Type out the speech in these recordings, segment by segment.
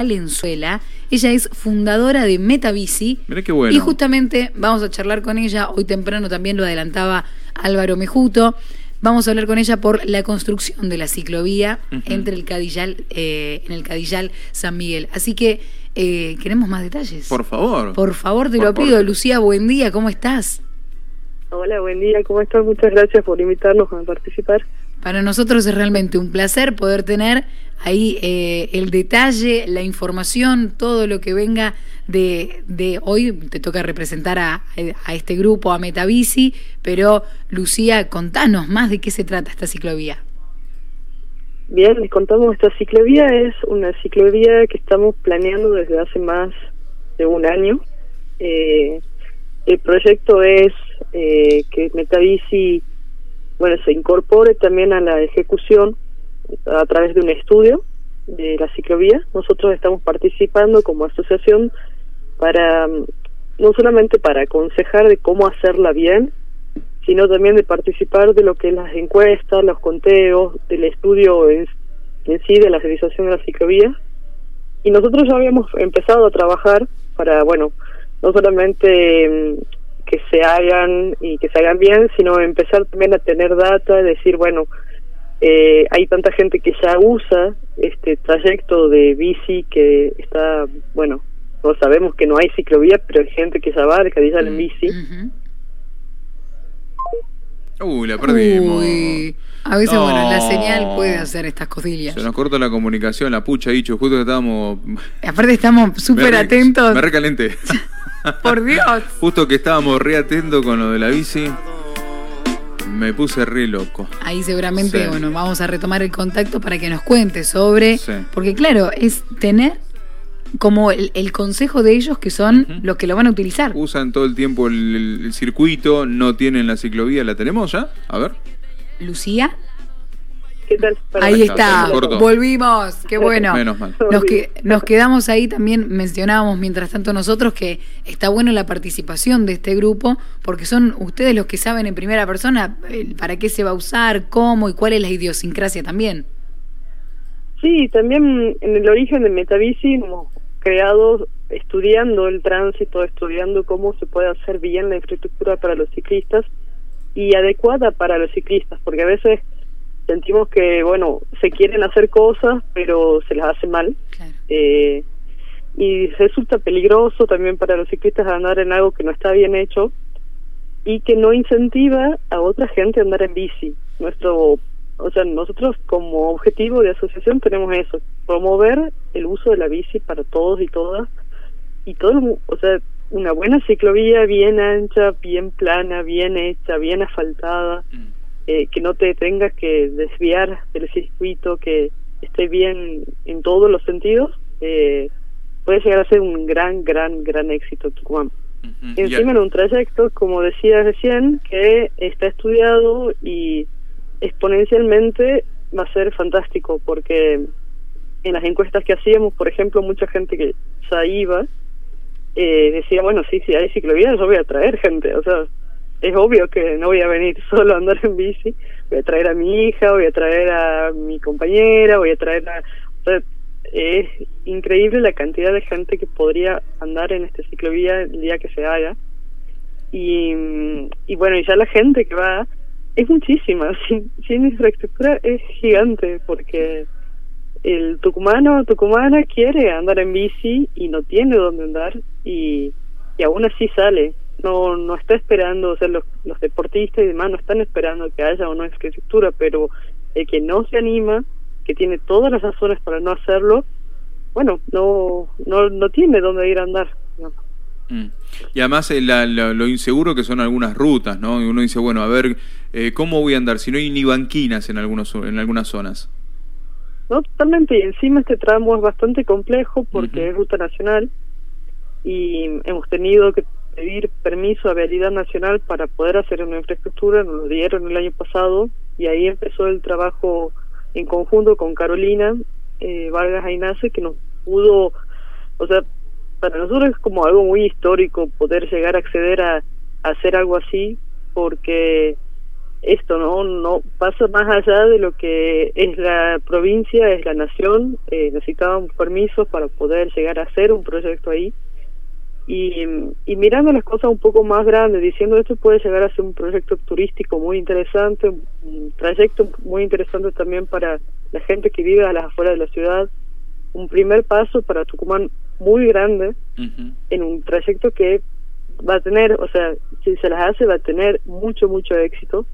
Valenzuela. Ella es fundadora de Metabici. Mira qué bueno. Y justamente vamos a charlar con ella. Hoy temprano también lo adelantaba Álvaro Mejuto. Vamos a hablar con ella por la construcción de la ciclovía entre el Cadillal, eh, en el Cadillal San Miguel. Así que eh, queremos más detalles. Por favor. Por favor, te lo pido. Lucía, buen día, ¿cómo estás? Hola, buen día, ¿cómo estás? Muchas gracias por invitarnos a participar. Para nosotros es realmente un placer poder tener ahí eh, el detalle, la información, todo lo que venga de, de hoy. Te toca representar a, a, este grupo, a Metabici, pero Lucía, contanos más de qué se trata esta ciclovía. Bien, les contamos, esta ciclovía es una ciclovía que estamos planeando desde hace más de un año. Eh, el proyecto es eh, que Metabici bueno, se incorpore también a la ejecución a través de un estudio de la ciclovía. Nosotros estamos participando como asociación para no solamente para aconsejar de cómo hacerla bien, sino también de participar de lo que es las encuestas, los conteos, del estudio en, en sí de la realización de la ciclovía. Y nosotros ya habíamos empezado a trabajar para, bueno, no solamente que se hagan y que se hagan bien, sino empezar también a tener data, decir, bueno, eh, hay tanta gente que ya usa este trayecto de bici que está, bueno, no sabemos que no hay ciclovía, pero hay gente que ya va de Cadillal en bici. Uy, la perdimos. Uy. A veces, bueno, la señal puede hacer estas cosillas. Se nos corta la comunicación, la pucha, dicho, justo que estábamos... Aparte estamos súper atentos. Me recalente. Por Dios. Justo que estábamos re atentos con lo de la bici, me puse re loco. Ahí seguramente, bueno, vamos a retomar el contacto para que nos cuente sobre. Porque, claro, es tener como el, consejo de ellos que son los que lo van a utilizar. Usan todo el tiempo el circuito, no tienen la ciclovía. ¿La tenemos ya? A ver. Lucía. ¿Qué Ahí está, volvimos, qué bueno. Nos, que, nos quedamos ahí también, mencionábamos mientras tanto nosotros que está bueno la participación de este grupo, porque son ustedes los que saben en primera persona eh, para qué se va a usar, cómo y cuál es la idiosincrasia también. Sí, también en el origen de Metabici hemos creado estudiando el tránsito, estudiando cómo se puede hacer bien la infraestructura para los ciclistas y adecuada para los ciclistas, porque a veces sentimos que, bueno, se quieren hacer cosas, pero se las hace mal. Eh, y resulta peligroso también para los ciclistas andar en algo que no está bien hecho y que no incentiva a otra gente a andar en bici. Nuestro, o sea, nosotros como objetivo de asociación tenemos eso, promover el uso de la bici para todos y todas y todo, o sea, una buena ciclovía bien ancha, bien plana, bien hecha, bien asfaltada. Mm. Eh, que no te tengas que desviar del circuito, que esté bien en todos los sentidos, eh, puede llegar a ser un gran, gran, gran éxito Tucumán. Encima en un trayecto, como decía recién, que está estudiado y exponencialmente va a ser fantástico, porque en las encuestas que hacíamos, por ejemplo, mucha gente que ya iba, eh, decía, bueno, sí, sí, hay ciclovías, yo voy a traer gente, o sea, es obvio que no voy a venir solo a andar en bici, voy a traer a mi hija, voy a traer a mi compañera, voy a traer a... es increíble la cantidad de gente que podría andar en este ciclovía el día que se haga. Y, y bueno, y ya la gente que va es muchísima, sin, sin infraestructura es gigante porque el tucumano o tucumana quiere andar en bici y no tiene dónde andar y, y aún así sale no no está esperando, o sea, los, los deportistas y demás no están esperando que haya una infraestructura, pero el que no se anima, que tiene todas las razones para no hacerlo, bueno, no no no tiene dónde ir a andar. Mm. Y además eh, lo inseguro que son algunas rutas, ¿no? Y uno dice, bueno, a ver, eh, ¿cómo voy a andar si no hay ni banquinas en, algunos, en algunas zonas? No, totalmente. Y encima este tramo es bastante complejo porque es ruta nacional y hemos tenido que pedir permiso a Vialidad Nacional para poder hacer una infraestructura, nos lo dieron el año pasado y ahí empezó el trabajo en conjunto con Carolina eh, Vargas Ainace que nos pudo, o sea, para nosotros es como algo muy histórico poder llegar a acceder a, hacer algo así porque esto no no pasa más allá de lo que es la provincia es la nación eh, necesitábamos permisos para poder llegar a hacer un proyecto ahí y, y mirando las cosas un poco más grandes diciendo esto puede llegar a ser un proyecto turístico muy interesante un trayecto muy interesante también para la gente que vive a las afueras de la ciudad un primer paso para Tucumán muy grande en un trayecto que va a tener, o sea, si se las hace va a tener mucho, mucho éxito.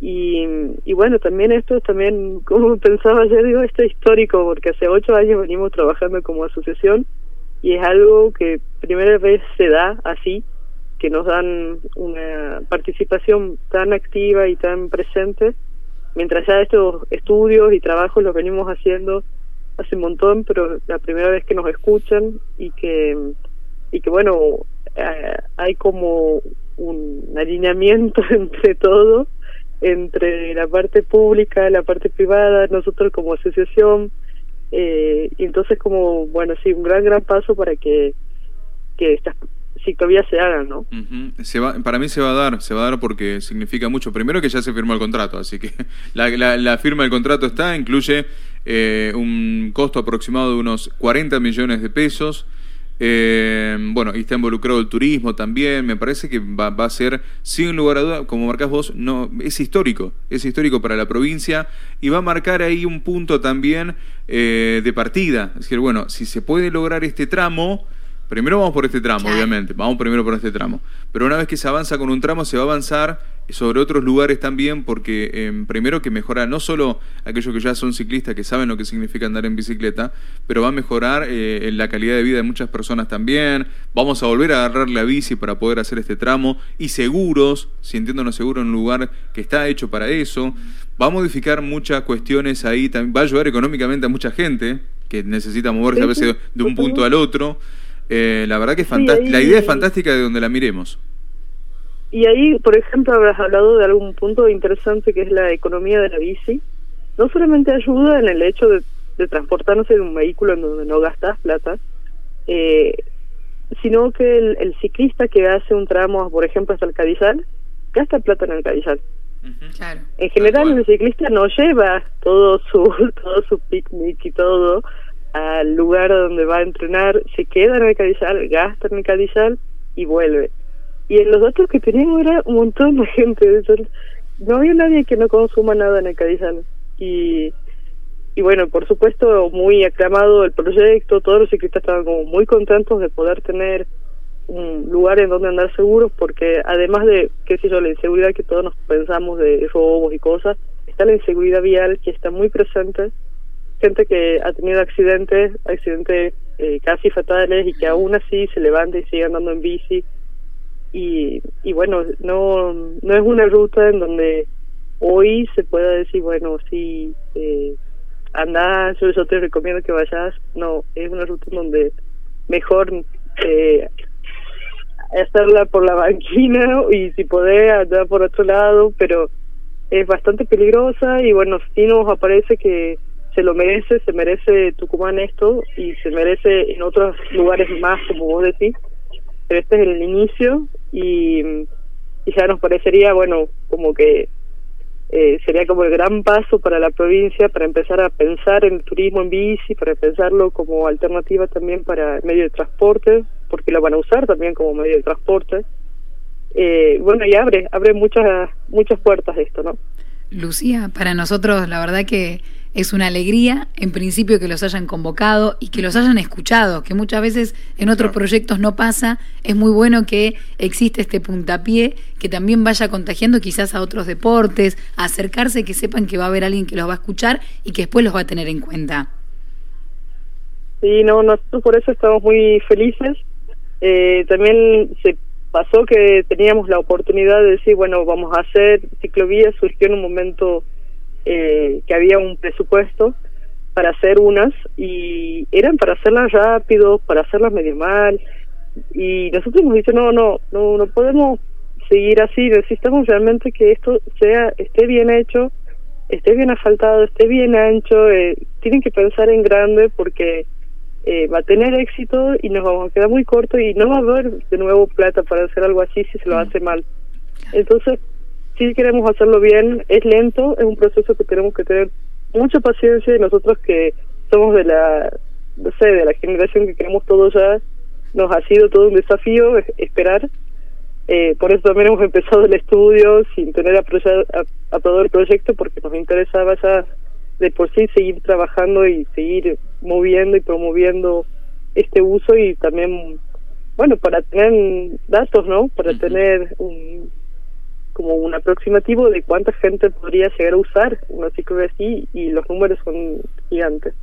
Y, y bueno, también esto es también, como pensaba ayer, digo, esto es histórico, porque hace ocho años venimos trabajando como asociación y es algo que primera vez se da así, que nos dan una participación tan activa y tan presente, mientras ya estos estudios y trabajos los venimos haciendo hace un montón, pero la primera vez que nos escuchan y que, y que bueno, eh, hay como un alineamiento entre todo, entre la parte pública, la parte privada, nosotros como asociación, eh, y entonces como, bueno, sí, un gran, gran paso para que, que estas ciclovías se hagan, ¿no? se va, para mí se va a dar, se va a dar porque significa mucho. Primero que ya se firmó el contrato, así que la, la, la firma del contrato está, incluye eh, un costo aproximado de unos 40 millones de pesos. Eh, bueno, y está involucrado el turismo también. Me parece que va, a ser, sin lugar a duda, como marcas vos, no, es histórico. Es histórico para la provincia y va a marcar ahí un punto también eh, de partida. Es decir, bueno, si se puede lograr este tramo, Primero vamos por este tramo, obviamente. Vamos primero por este tramo. Pero una vez que se avanza con un tramo, se va a avanzar sobre otros lugares también, porque eh, primero que mejora no solo aquellos que ya son ciclistas, que saben lo que significa andar en bicicleta, pero va a mejorar eh, la calidad de vida de muchas personas también. Vamos a volver a agarrar la bici para poder hacer este tramo y seguros, sintiéndonos seguros en un lugar que está hecho para eso. Va a modificar muchas cuestiones ahí, va a ayudar económicamente a mucha gente que necesita moverse a veces de un punto al otro. Eh, la verdad que es la idea es fantástica de donde la miremos. Y ahí, por ejemplo, habrás hablado de algún punto interesante que es la economía de la bici. No solamente ayuda en el hecho de, transportarnos en un vehículo en donde no gastas plata, eh, sino que el, ciclista que hace un tramo, por ejemplo, hasta el Cadizal, gasta plata en el Cadizal. En general, el ciclista no lleva todo su todo su picnic y todo al lugar donde va a entrenar, se queda en el Cadizal, gasta en el Cadizal y vuelve. Y en los datos que teníamos era un montón de gente. No había nadie que no consuma nada en el Cadizal. Y, y bueno, por supuesto, muy aclamado el proyecto. Todos los ciclistas estaban como muy contentos de poder tener un lugar en donde andar seguros, porque además de, qué sé yo, la inseguridad que todos nos pensamos de robos y cosas, está la inseguridad vial que está muy presente gente que ha tenido accidentes, accidentes eh, casi fatales y que aún así se levanta y sigue andando en bici. Y, y bueno, no, no es una ruta en donde hoy se pueda decir, bueno, sí, eh, anda, yo, te recomiendo que vayas. No, es una ruta en donde mejor eh, hacerla por la banquina y si podés andar por otro lado, pero es bastante peligrosa y bueno, sí nos aparece que se lo merece, se merece Tucumán esto y se merece en otros lugares más, como vos decís, pero este es el inicio y, y ya nos parecería, bueno, como que eh, sería como el gran paso para la provincia para empezar a pensar en turismo en bici, para pensarlo como alternativa también para el medio de transporte, porque lo van a usar también como medio de transporte. Eh, bueno, y abre, abre muchas, muchas puertas esto, ¿no? Lucía, para nosotros la verdad que es una alegría, en principio, que los hayan convocado y que los hayan escuchado, que muchas veces en otros proyectos no pasa. Es muy bueno que existe este puntapié, que también vaya contagiando quizás a otros deportes, a acercarse, que sepan que va a haber alguien que los va a escuchar y que después los va a tener en cuenta. Sí, no, nosotros por eso estamos muy felices. Eh, también se pasó que teníamos la oportunidad de decir, bueno, vamos a hacer ciclovías, surgió en un momento eh, que había un presupuesto para hacer unas y eran para hacerlas rápido, para hacerlas medio mal y nosotros hemos dicho no, no, no, no podemos seguir así, necesitamos realmente que esto sea, esté bien hecho, esté bien asfaltado, esté bien ancho, eh, tienen que pensar en grande porque eh, va a tener éxito y nos vamos a quedar muy corto y no va a haber de nuevo plata para hacer algo así si se lo hace mal. Entonces, sí queremos hacerlo bien, es lento, es un proceso que tenemos que tener mucha paciencia y nosotros que somos de la, no sé, de la generación que queremos todo ya, nos ha sido todo un desafío esperar. Eh, por eso también hemos empezado el estudio sin tener aprobado el proyecto porque nos interesaba ya de por sí seguir trabajando y seguir moviendo y promoviendo este uso y también, bueno, para tener datos, ¿no? Para tener un como un aproximativo de cuánta gente podría llegar a usar una ciclo así y los números son gigantes.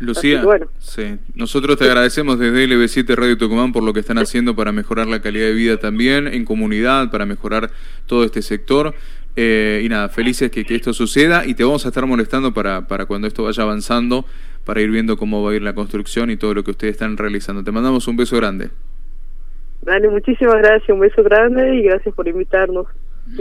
Lucía, sí. nosotros te agradecemos desde LB7 Radio Tucumán por lo que están haciendo para mejorar la calidad de vida también en comunidad, para mejorar todo este sector. Eh, y nada, felices que, que, esto suceda y te vamos a estar molestando para, para cuando esto vaya avanzando, para ir viendo cómo va a ir la construcción y todo lo que ustedes están realizando. Te mandamos un beso grande. Dale, muchísimas gracias, un beso grande y gracias por invitarnos.